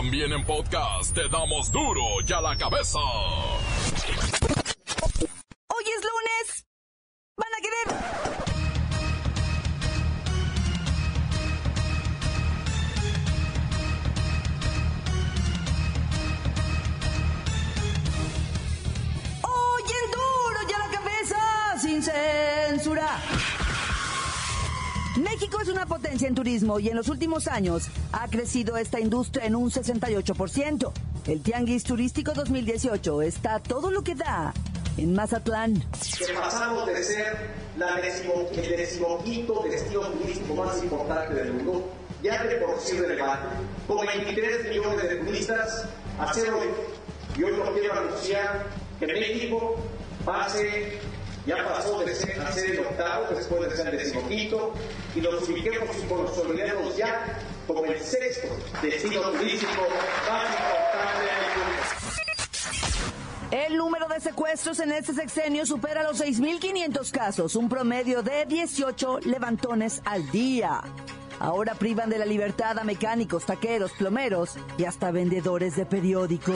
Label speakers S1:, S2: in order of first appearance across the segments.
S1: También en podcast te damos duro y a la cabeza.
S2: Turismo y en los últimos años ha crecido esta industria en un 68%. El Tianguis Turístico 2018 está todo lo que da en Mazatlán.
S3: que pasamos de ser la decimo, el decimoquinto destino turístico más importante del mundo, ya de por sí relevante, con 23 millones de turistas, a ser hoy, y hoy lo quiero anunciar, que México pase, ya pasó de ser, a ser el octavo, después de ser el decimoquinto, y nos ubiquemos y consolidemos ya como el sexto destino turístico más importante.
S2: El número de secuestros en este sexenio supera los 6.500 casos, un promedio de 18 levantones al día. Ahora privan de la libertad a mecánicos, taqueros, plomeros y hasta vendedores de periódico.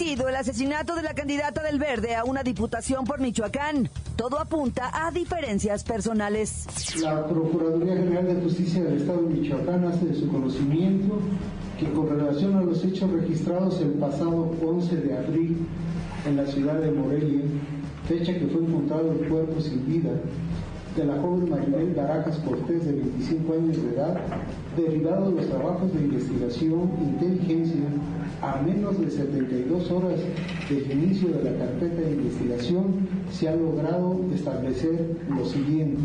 S2: El asesinato de la candidata del Verde a una diputación por Michoacán. Todo apunta a diferencias personales.
S4: La Procuraduría General de Justicia del Estado de Michoacán hace de su conocimiento que con relación a los hechos registrados el pasado 11 de abril en la ciudad de Morelia, fecha que fue encontrado el cuerpo sin vida de la joven Maribel Barajas Cortés de 25 años de edad, derivado de los trabajos de investigación inteligencia, a menos de 72 horas del inicio de la carpeta de investigación, se ha logrado establecer lo siguiente.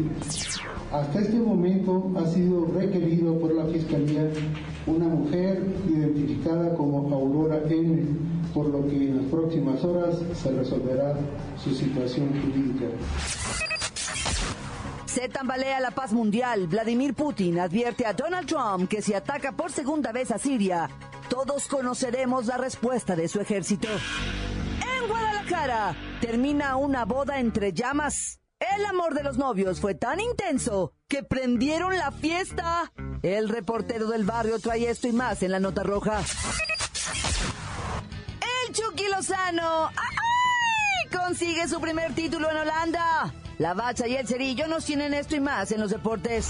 S4: Hasta este momento ha sido requerido por la Fiscalía una mujer identificada como Aurora N, por lo que en las próximas horas se resolverá su situación jurídica.
S2: Se tambalea la paz mundial. Vladimir Putin advierte a Donald Trump que si ataca por segunda vez a Siria, todos conoceremos la respuesta de su ejército. En Guadalajara termina una boda entre llamas. El amor de los novios fue tan intenso que prendieron la fiesta. El reportero del barrio trae esto y más en la nota roja. El Chucky Lozano ¡ay! consigue su primer título en Holanda. La Bacha y el Cerillo nos tienen esto y más en los deportes.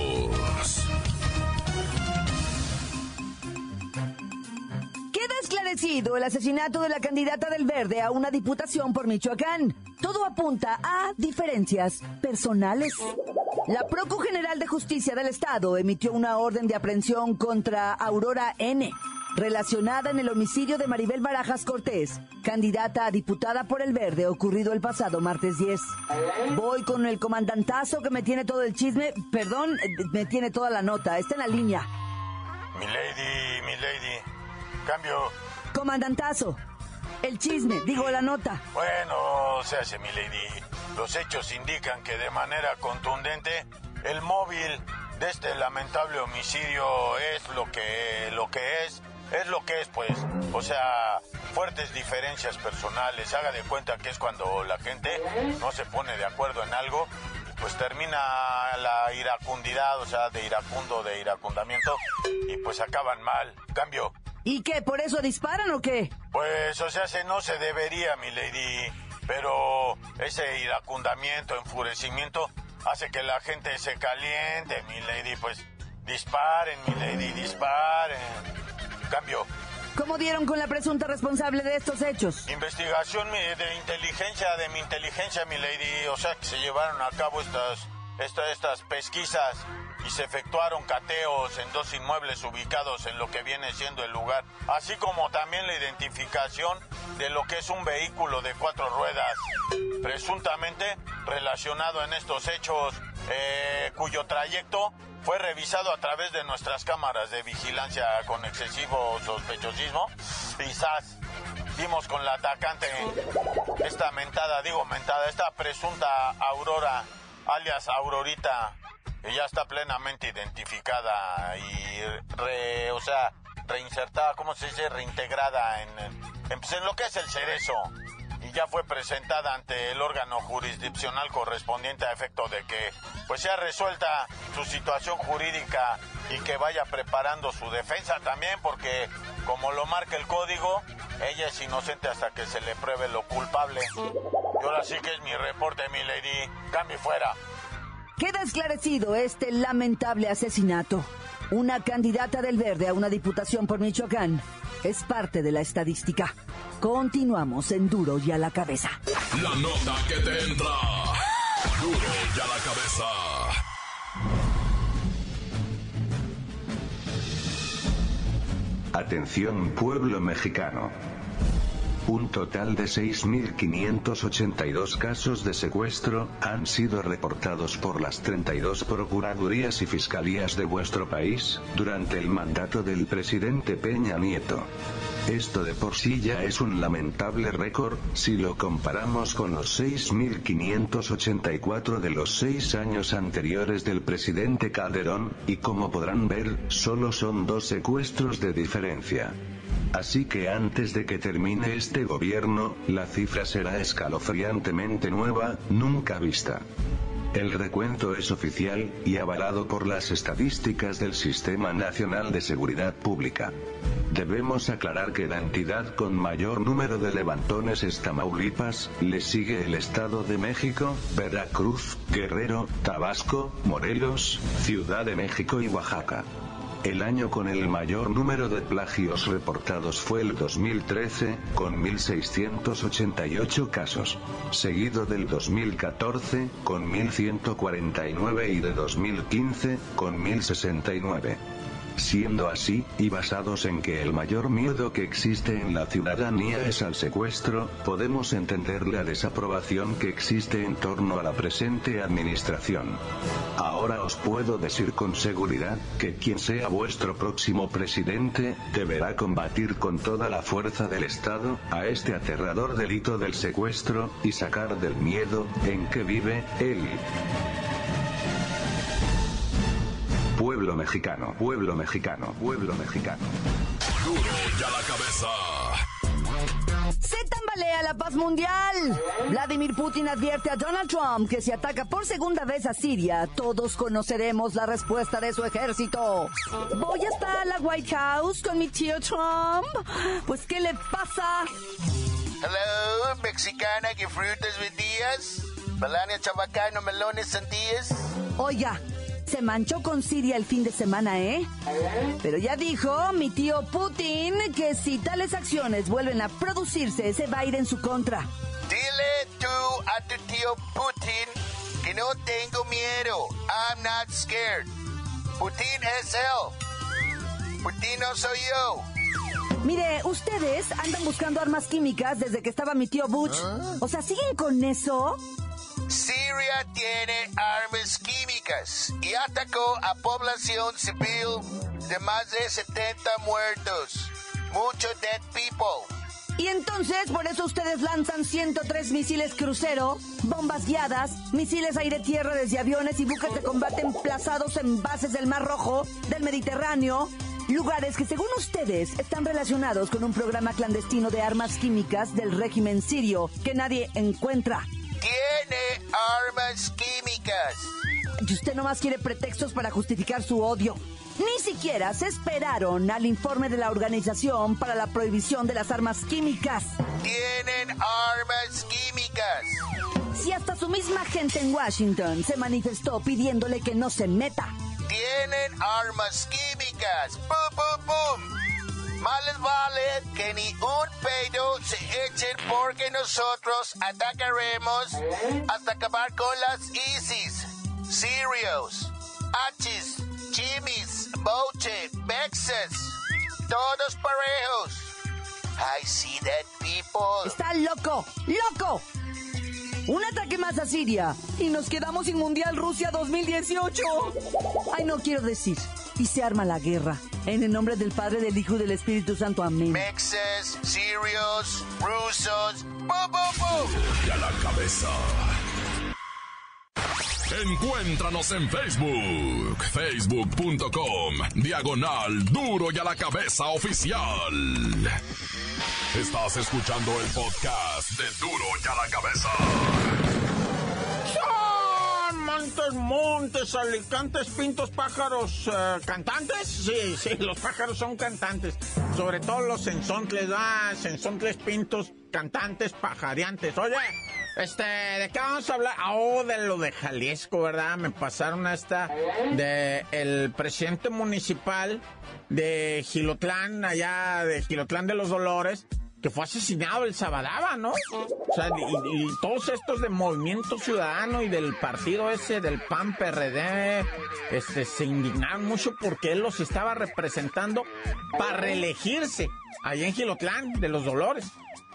S2: El asesinato de la candidata del Verde a una diputación por Michoacán. Todo apunta a diferencias personales. La Procu General de Justicia del Estado emitió una orden de aprehensión contra Aurora N., relacionada en el homicidio de Maribel Barajas Cortés, candidata a diputada por el Verde, ocurrido el pasado martes 10. Voy con el comandantazo que me tiene todo el chisme, perdón, me tiene toda la nota, está en la línea.
S5: Mi lady, mi lady. Cambio.
S2: Comandantazo, el chisme, digo la nota.
S5: Bueno, se hace mi lady. Los hechos indican que de manera contundente el móvil de este lamentable homicidio es lo que lo que es, es lo que es pues. O sea, fuertes diferencias personales. Haga de cuenta que es cuando la gente no se pone de acuerdo en algo pues termina la iracundidad, o sea, de iracundo, de iracundamiento, y pues acaban mal. Cambio,
S2: ¿Y qué, por eso disparan o qué?
S5: Pues, o sea, se no se debería, mi lady. Pero ese iracundamiento, enfurecimiento, hace que la gente se caliente, mi lady. Pues, disparen, mi lady, disparen. Cambio.
S2: ¿Cómo dieron con la presunta responsable de estos hechos?
S5: Investigación de inteligencia, de mi inteligencia, mi lady. O sea, que se llevaron a cabo estas, estas, estas pesquisas y se efectuaron cateos en dos inmuebles ubicados en lo que viene siendo el lugar, así como también la identificación de lo que es un vehículo de cuatro ruedas, presuntamente relacionado en estos hechos, eh, cuyo trayecto fue revisado a través de nuestras cámaras de vigilancia con excesivo sospechosismo. Quizás vimos con la atacante esta mentada, digo mentada, esta presunta Aurora, alias Aurorita, que ya está plenamente identificada y, re, o sea, reinsertada, ¿cómo se dice? Reintegrada en, en, pues, en lo que es el cerezo y ya fue presentada ante el órgano jurisdiccional correspondiente a efecto de que pues sea resuelta su situación jurídica y que vaya preparando su defensa también porque como lo marca el código, ella es inocente hasta que se le pruebe lo culpable. Y ahora sí que es mi reporte, mi lady. Cambie fuera.
S2: Queda esclarecido este lamentable asesinato. Una candidata del Verde a una diputación por Michoacán es parte de la estadística. Continuamos en Duro y a la cabeza.
S1: La nota que te entra. Duro y a la cabeza.
S6: Atención pueblo mexicano. Un total de 6.582 casos de secuestro han sido reportados por las 32 procuradurías y fiscalías de vuestro país durante el mandato del presidente Peña Nieto. Esto de por sí ya es un lamentable récord, si lo comparamos con los 6.584 de los seis años anteriores del presidente Calderón, y como podrán ver, solo son dos secuestros de diferencia. Así que antes de que termine este gobierno, la cifra será escalofriantemente nueva, nunca vista. El recuento es oficial, y avalado por las estadísticas del Sistema Nacional de Seguridad Pública. Debemos aclarar que la entidad con mayor número de levantones es Tamaulipas, le sigue el Estado de México, Veracruz, Guerrero, Tabasco, Morelos, Ciudad de México y Oaxaca. El año con el mayor número de plagios reportados fue el 2013, con 1.688 casos, seguido del 2014, con 1.149 y de 2015, con 1.069. Siendo así, y basados en que el mayor miedo que existe en la ciudadanía es al secuestro, podemos entender la desaprobación que existe en torno a la presente administración. Ahora os puedo decir con seguridad, que quien sea vuestro próximo presidente, deberá combatir con toda la fuerza del Estado, a este aterrador delito del secuestro, y sacar del miedo, en que vive, él. Pueblo mexicano, pueblo mexicano, pueblo mexicano.
S1: Duro y a la cabeza.
S2: Se tambalea la paz mundial. Vladimir Putin advierte a Donald Trump que si ataca por segunda vez a Siria, todos conoceremos la respuesta de su ejército. Voy hasta la White House con mi tío Trump. Pues, ¿qué le pasa?
S7: Hello, mexicana que frutas vendías. Melania chabacano, melones, sandías.
S2: Oiga, se manchó con Siria el fin de semana, ¿eh? Pero ya dijo mi tío Putin que si tales acciones vuelven a producirse, se va a ir en su contra.
S7: Dile tú a tu tío Putin que no tengo miedo. I'm not scared. Putin es él. Putin no soy yo.
S2: Mire, ustedes andan buscando armas químicas desde que estaba mi tío Butch. O sea, ¿siguen con eso?
S7: Siria tiene armas químicas y atacó a población civil de más de 70 muertos. Mucho dead people.
S2: Y entonces, por eso ustedes lanzan 103 misiles crucero, bombas guiadas, misiles aire-tierra desde aviones y buques de combate emplazados en bases del Mar Rojo, del Mediterráneo, lugares que según ustedes están relacionados con un programa clandestino de armas químicas del régimen sirio que nadie encuentra.
S7: Tiene armas químicas.
S2: Y usted nomás quiere pretextos para justificar su odio. Ni siquiera se esperaron al informe de la Organización para la Prohibición de las Armas Químicas.
S7: Tienen armas químicas.
S2: Si hasta su misma gente en Washington se manifestó pidiéndole que no se meta.
S7: Tienen armas químicas. ¡Pum, pum, pum! Más les vale que ni un pedo se echen porque nosotros atacaremos hasta acabar con las ISIS. Sirios. Hachis, Chimis, Boche, Bexes, todos parejos. I see that people.
S2: Está loco, loco. Un ataque más a Siria y nos quedamos sin Mundial Rusia 2018. Ay, no quiero decir. Y se arma la guerra. En el nombre del Padre, del Hijo y del Espíritu Santo. Amén.
S7: Mexes, Sirios, Rusos, bo.
S1: Y a la cabeza. Encuéntranos en Facebook, facebook.com, diagonal duro y a la cabeza oficial. Estás escuchando el podcast de duro y a la cabeza.
S8: Montes, montes, alicantes, pintos, pájaros, eh, cantantes. Sí, sí, los pájaros son cantantes. Sobre todo los sensontles, ah, sensontles, pintos, cantantes, pajareantes. Oye, este, ¿de qué vamos a hablar? Ah, Oh, de lo de Jalisco, ¿verdad? Me pasaron esta de el presidente municipal de Gilotlán, allá de Gilotlán de los Dolores, que fue asesinado el Sabadaba, ¿no? O sea, y, todos estos de Movimiento Ciudadano y del partido ese del PAN PRD, este, se indignaron mucho porque él los estaba representando para reelegirse allá en Gilotlán de los Dolores.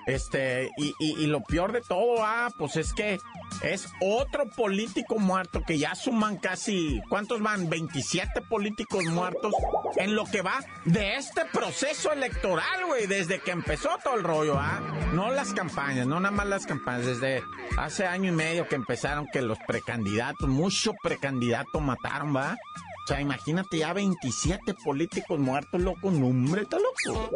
S8: Este, y, y, y lo peor de todo, ah, pues es que es otro político muerto que ya suman casi, ¿cuántos van? 27 políticos muertos en lo que va de este proceso electoral, güey, desde que empezó todo el rollo, ah. No las campañas, no nada más las campañas, desde hace año y medio que empezaron que los precandidatos, mucho precandidato mataron, va. O sea, imagínate ya 27 políticos muertos, loco, nombre, está loco.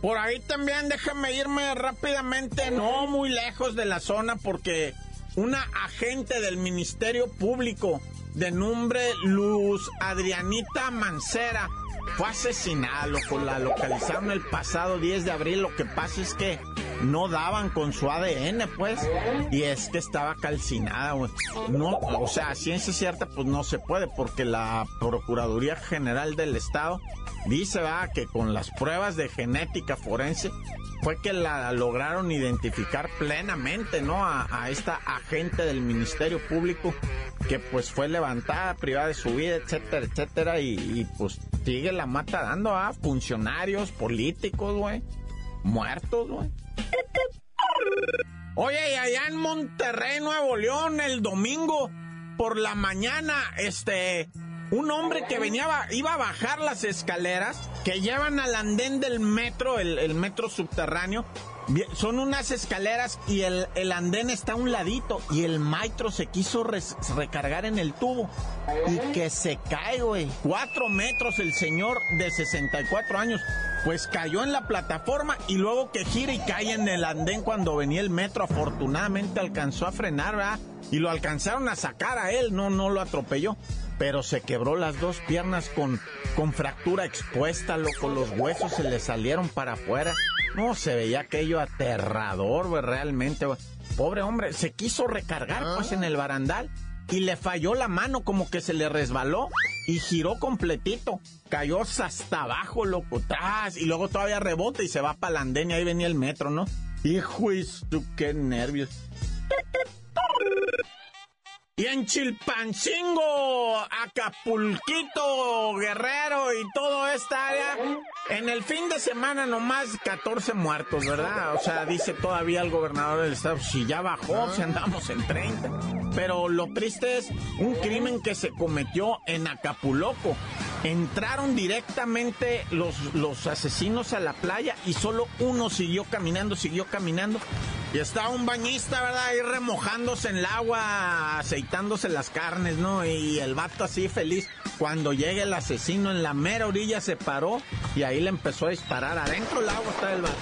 S8: Por ahí también déjame irme rápidamente, no muy lejos de la zona, porque una agente del Ministerio Público de nombre Luz Adrianita Mancera fue asesinada, loco. La localizaron el pasado 10 de abril. Lo que pasa es que no daban con su ADN, pues. Y es que estaba calcinada, güey. No, o sea, ciencia cierta, pues no se puede, porque la Procuraduría General del Estado dice, va, que con las pruebas de genética forense fue que la lograron identificar plenamente, ¿no? A, esta agente del Ministerio Público que pues fue levantada, privada de su vida, etcétera, etcétera, y, y pues sigue la mata dando a funcionarios, políticos, güey, muertos, güey. Oye, y allá en Monterrey, Nuevo León, el domingo por la mañana, este, un hombre que venía, iba a bajar las escaleras que llevan al andén del metro, el, metro subterráneo. Son unas escaleras y el, el, andén está a un ladito y el maestro se quiso recargar en el tubo y que se cae, güey. Cuatro metros el señor de 64 años. Pues cayó en la plataforma y luego que gira y cae en el andén cuando venía el metro. Afortunadamente alcanzó a frenar, ¿verdad? Y lo alcanzaron a sacar a él, no, no lo atropelló pero se quebró las dos piernas con, con fractura expuesta, loco, los huesos se le salieron para afuera. No, se veía aquello aterrador, güey, realmente. Pobre hombre, se quiso recargar, pues, en el barandal y le falló la mano, como que se le resbaló y giró completito. Cayó hasta abajo, loco, tras, y luego todavía rebota y se va para la andén y ahí venía el metro, ¿no? Hijo, tú qué nervios. Y en Chilpancingo, Acapulquito, Guerrero y toda esta área, en el fin de semana nomás 14 muertos, ¿verdad? O sea, dice todavía el gobernador del estado, si ya bajó, si andamos en 30. Pero lo triste es un crimen que se cometió en Acapulco. Entraron directamente los, los asesinos a la playa y solo uno siguió caminando, siguió caminando. Y estaba un bañista, ¿verdad? Ahí remojándose en el agua, aceitándose las carnes, ¿no? Y el vato así feliz. Cuando llega el asesino en la mera orilla se paró y ahí le empezó a disparar. Adentro del agua está el vato.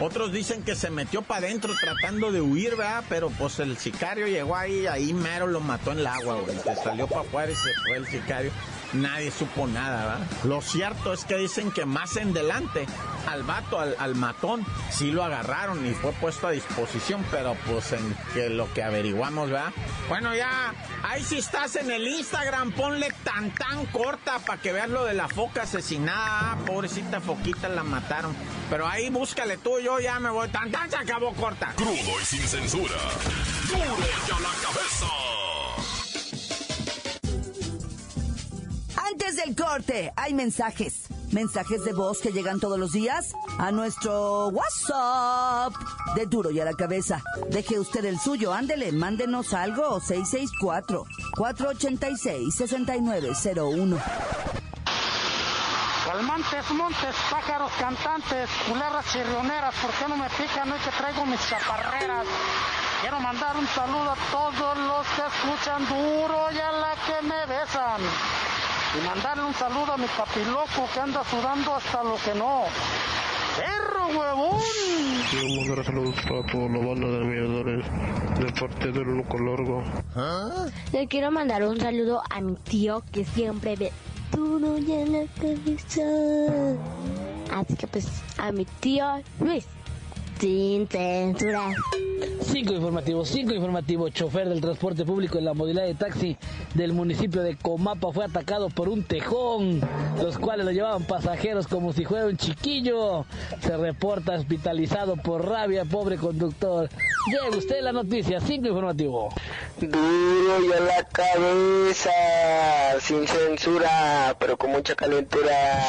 S8: Otros dicen que se metió para adentro tratando de huir, ¿verdad? Pero pues el sicario llegó ahí, ahí mero lo mató en el agua, güey. Se salió para afuera y se fue el sicario nadie supo nada, ¿verdad? Lo cierto es que dicen que más en delante al vato, al, al, matón, sí lo agarraron y fue puesto a disposición, pero pues en que lo que averiguamos, ¿verdad? Bueno, ya, ahí si estás en el Instagram, ponle tan tan corta para que veas lo de la foca asesinada. Pobrecita foquita la mataron. Pero ahí búscale tú, yo ya me voy. Tan tan se acabó corta.
S1: Crudo y sin censura. Duro la cabeza.
S2: Antes del corte, hay mensajes. Mensajes de voz que llegan todos los días a nuestro WhatsApp de Duro y a la Cabeza. Deje usted el suyo, ándele, mándenos algo. 664-486-6901.
S9: Calmantes, montes, pájaros, cantantes, culeras chirrioneras, ¿por qué no me pican hoy que traigo mis chaparreras? Quiero mandar un saludo a todos los que escuchan duro y a la que me besan. Y mandarle un saludo a mi papiloco que anda sudando hasta lo que no. ¡Perro huevón!
S10: Quiero mandar saludos para toda la banda de admiradores de parte del Loco Largo.
S11: Le quiero mandar un saludo a mi tío que siempre ve duro y en la cabeza. Así que pues a mi tío Luis. Sin censura.
S12: Cinco informativos, cinco informativos. Chofer del transporte público en la modalidad de taxi del municipio de Comapa fue atacado por un tejón, los cuales lo llevaban pasajeros como si fuera un chiquillo. Se reporta hospitalizado por rabia, pobre conductor. Lleve usted la noticia, cinco informativo.
S13: Duro y a la cabeza, sin censura, pero con mucha calentura.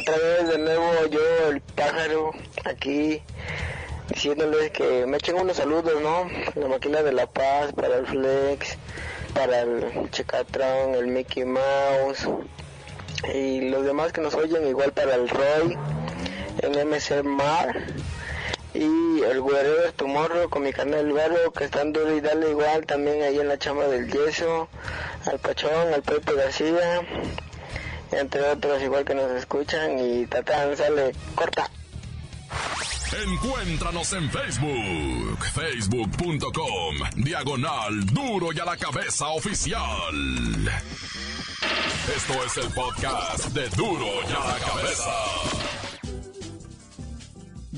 S13: Otra vez de nuevo yo, el pájaro, aquí diciéndoles que me echen unos saludos, ¿no? La máquina de La Paz, para el Flex, para el Checatron, el Mickey Mouse y los demás que nos oyen, igual para el Roy, el MC Mar y el Guerrero Tomorrow con mi canal Vero que están duro y dale igual también ahí en la chamba del yeso, al Pachón, al Pepe García, entre otros igual que nos escuchan y Tatán sale corta.
S1: Encuéntranos en Facebook, facebook.com, diagonal duro y a la cabeza oficial. Esto es el podcast de duro y a la cabeza.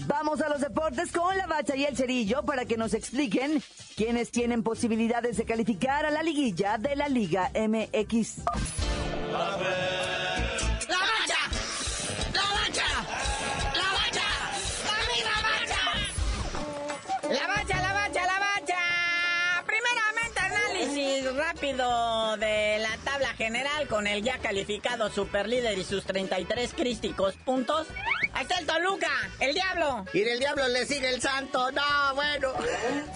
S2: Vamos a los deportes con la bacha y el cerillo para que nos expliquen quiénes tienen posibilidades de calificar a la liguilla de la Liga MX.
S14: Rápido de la tabla general con el ya calificado superlíder y sus 33 crísticos puntos. Está el Toluca, el diablo.
S15: Y del diablo le sigue el santo. No, bueno.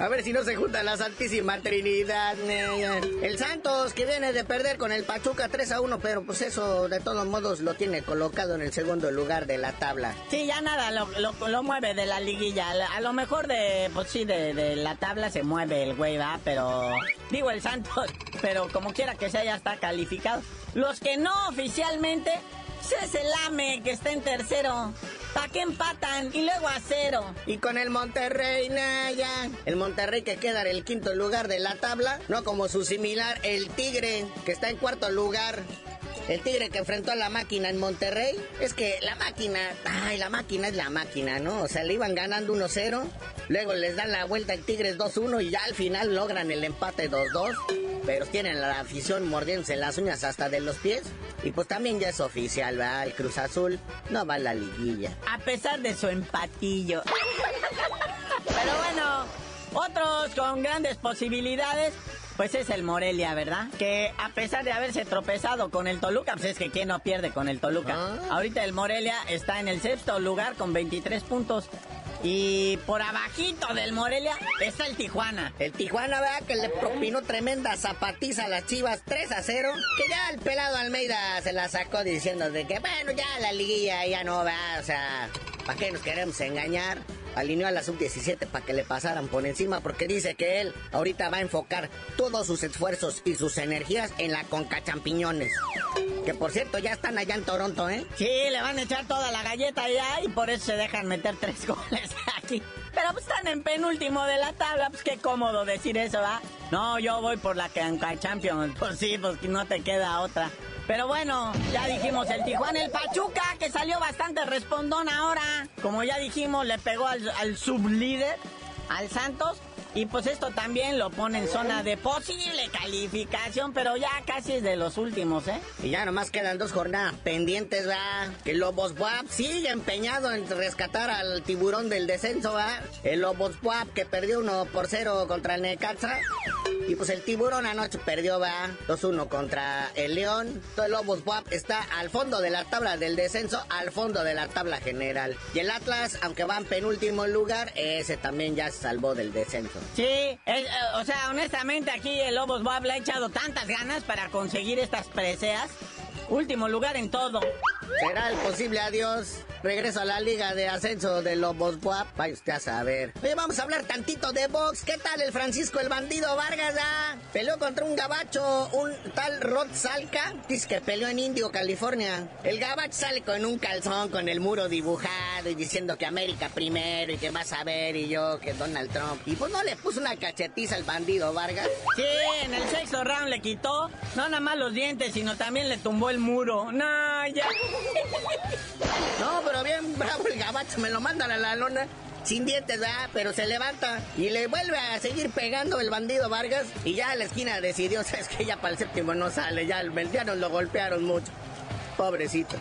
S15: A ver si no se junta la Santísima Trinidad. El Santos que viene de perder con el Pachuca 3 a 1, pero pues eso de todos modos lo tiene colocado en el segundo lugar de la tabla.
S14: Sí, ya nada lo, lo, lo mueve de la liguilla. A lo mejor de, pues sí, de, de la tabla se mueve el güey, va, pero digo el Santos, pero como quiera que sea ya está calificado. Los que no oficialmente es el AME que está en tercero. ¿Para qué empatan? Y luego a cero.
S15: Y con el Monterrey, Naya. El Monterrey que queda en el quinto lugar de la tabla. No como su similar, el Tigre, que está en cuarto lugar. El Tigre que enfrentó a la máquina en Monterrey. Es que la máquina, ay, la máquina es la máquina, ¿no? O sea, le iban ganando 1-0. Luego les dan la vuelta el Tigres 2-1 y ya al final logran el empate 2-2 pero tienen la afición mordiéndose las uñas hasta de los pies. Y pues también ya es oficial, ¿verdad? El Cruz Azul no va a la liguilla.
S14: A pesar de su empatillo. Pero bueno, otros con grandes posibilidades. Pues es el Morelia, ¿verdad? Que a pesar de haberse tropezado con el Toluca, pues es que quién no pierde con el Toluca.
S15: Ah.
S14: Ahorita el Morelia está en el sexto lugar con 23 puntos. Y por abajito del Morelia está el Tijuana.
S15: El Tijuana, ¿verdad? Que le propinó tremenda zapatiza a las chivas 3 a 0. Que ya el pelado Almeida se la sacó diciendo de que, bueno, ya la liguilla ya no va. O sea, ¿para qué nos queremos engañar? Alineó a la sub-17 para que le pasaran por encima porque dice que él ahorita va a enfocar todos sus esfuerzos y sus energías en la Conca Champiñones. Que por cierto ya están allá en Toronto, ¿eh?
S14: Sí, le van a echar toda la galleta allá y por eso se dejan meter tres goles aquí. Pero pues están en penúltimo de la tabla, pues qué cómodo decir eso, ¿va? No, yo voy por la Conca Champions. Pues sí, pues no te queda otra. Pero bueno, ya dijimos el Tijuana, el Pachuca, que salió bastante respondón ahora. Como ya dijimos, le pegó al, al sublíder, al Santos.
S15: Y pues esto también lo pone en zona de posible calificación, pero ya casi es de los últimos, ¿eh? Y ya nomás quedan dos jornadas pendientes, ¿va? Que Lobos Buap sigue empeñado en rescatar al tiburón del descenso, ¿va? El Lobos Buap que perdió uno por cero contra el Necaxa. Y pues el tiburón anoche perdió, va 2-1 contra el León. Entonces Lobos Buap está al fondo de la tabla del descenso, al fondo de la tabla general. Y el Atlas, aunque va en penúltimo lugar, ese también ya se salvó del descenso. Sí, eh, o sea, honestamente aquí el Lobos Buap le ha echado tantas ganas para conseguir estas preseas. Último lugar en todo. ¿Será el posible adiós? Regreso a la liga de ascenso de Lobos Buap. Vaya usted a saber. Oye, vamos a hablar tantito de box. ¿Qué tal el Francisco el bandido Vargas? Ah? Peleó contra un gabacho, un tal Rod Salca. Dice que peleó en Indio, California. El gabacho sale con un calzón con el muro dibujado y diciendo que América primero y que vas a ver y yo que Donald Trump. Y pues no le puso una cachetiza al bandido Vargas. Sí, en el sexto round le quitó no nada más los dientes, sino también le tumbó el muro. No, ya. No, pero bien bravo el gabacho, me lo mandan a la lona. Sin dientes, ¿verdad? Pero se levanta y le vuelve a seguir pegando el bandido Vargas. Y ya a la esquina decidió, sabes que ya para el séptimo no sale, ya, ya nos lo golpearon mucho. Pobrecito.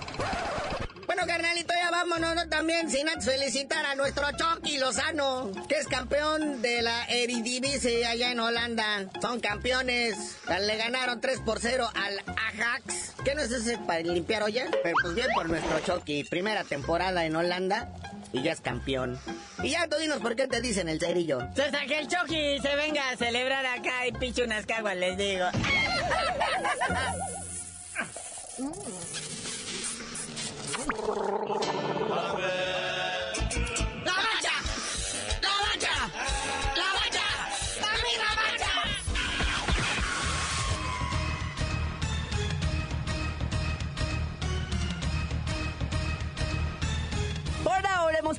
S15: Bueno, carnalito, ya vámonos ¿no? también sin antes felicitar a nuestro Chucky Lozano, que es campeón de la Eredivisie allá en Holanda. Son campeones. Le ganaron 3 por 0 al Ajax. ¿Qué no es ese para limpiar, oye? Pero pues bien por nuestro Chucky. Primera temporada en Holanda y ya es campeón. Y ya tú dinos por qué te dicen el cerillo. Pues que el Chucky se venga a celebrar acá y piche unas caguas, les digo.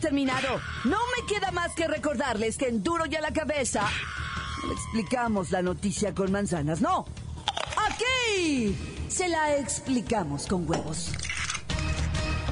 S2: terminado. No me queda más que recordarles que en Duro y a la cabeza no explicamos la noticia con manzanas, no. Aquí se la explicamos con huevos.